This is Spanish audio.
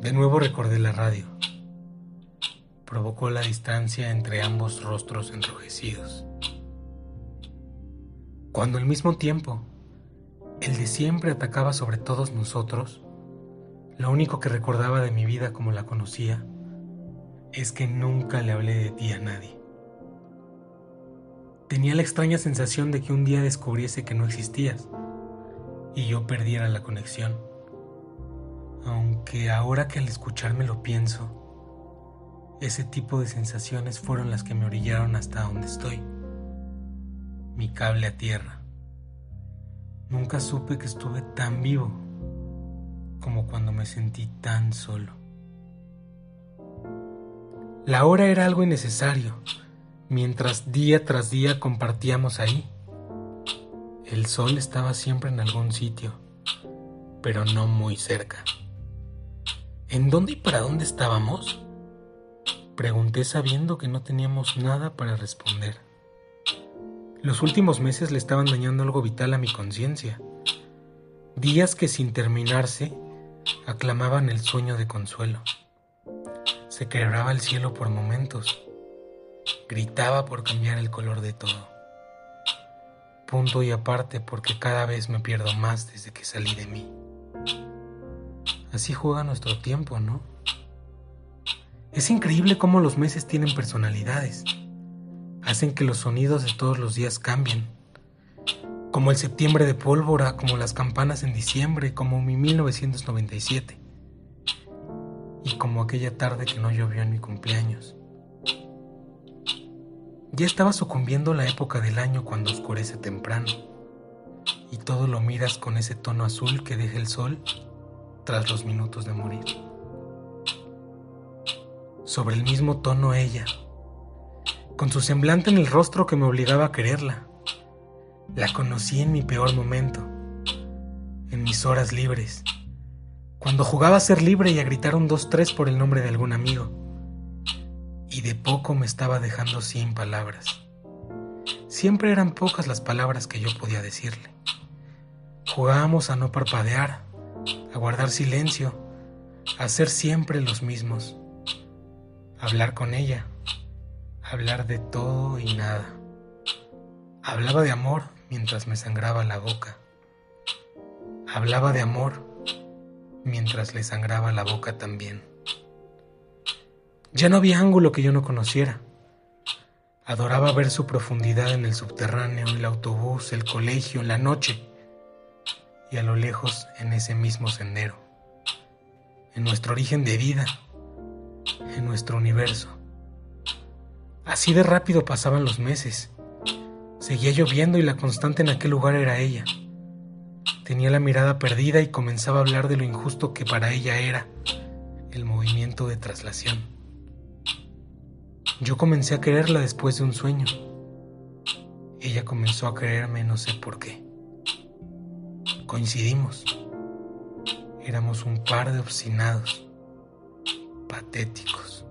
De nuevo recordé la radio. Provocó la distancia entre ambos rostros enrojecidos. Cuando al mismo tiempo el de siempre atacaba sobre todos nosotros, lo único que recordaba de mi vida como la conocía es que nunca le hablé de ti a nadie. Tenía la extraña sensación de que un día descubriese que no existías y yo perdiera la conexión. Aunque ahora que al escucharme lo pienso, ese tipo de sensaciones fueron las que me orillaron hasta donde estoy. Mi cable a tierra. Nunca supe que estuve tan vivo como cuando me sentí tan solo. La hora era algo innecesario, mientras día tras día compartíamos ahí. El sol estaba siempre en algún sitio, pero no muy cerca. ¿En dónde y para dónde estábamos? Pregunté sabiendo que no teníamos nada para responder. Los últimos meses le estaban dañando algo vital a mi conciencia. Días que sin terminarse aclamaban el sueño de consuelo. Se quebraba el cielo por momentos, gritaba por cambiar el color de todo. Punto y aparte porque cada vez me pierdo más desde que salí de mí. Así juega nuestro tiempo, ¿no? Es increíble cómo los meses tienen personalidades. Hacen que los sonidos de todos los días cambien como el septiembre de pólvora, como las campanas en diciembre, como mi 1997 y como aquella tarde que no llovió en mi cumpleaños. Ya estaba sucumbiendo la época del año cuando oscurece temprano y todo lo miras con ese tono azul que deja el sol tras los minutos de morir. Sobre el mismo tono ella, con su semblante en el rostro que me obligaba a quererla la conocí en mi peor momento, en mis horas libres, cuando jugaba a ser libre y a gritar un dos tres por el nombre de algún amigo, y de poco me estaba dejando sin palabras. Siempre eran pocas las palabras que yo podía decirle. Jugábamos a no parpadear, a guardar silencio, a ser siempre los mismos, hablar con ella, hablar de todo y nada. Hablaba de amor, mientras me sangraba la boca. Hablaba de amor mientras le sangraba la boca también. Ya no había ángulo que yo no conociera. Adoraba ver su profundidad en el subterráneo, el autobús, el colegio, la noche y a lo lejos en ese mismo sendero, en nuestro origen de vida, en nuestro universo. Así de rápido pasaban los meses Seguía lloviendo y la constante en aquel lugar era ella. Tenía la mirada perdida y comenzaba a hablar de lo injusto que para ella era el movimiento de traslación. Yo comencé a quererla después de un sueño. Ella comenzó a quererme no sé por qué. Coincidimos. Éramos un par de obstinados, patéticos.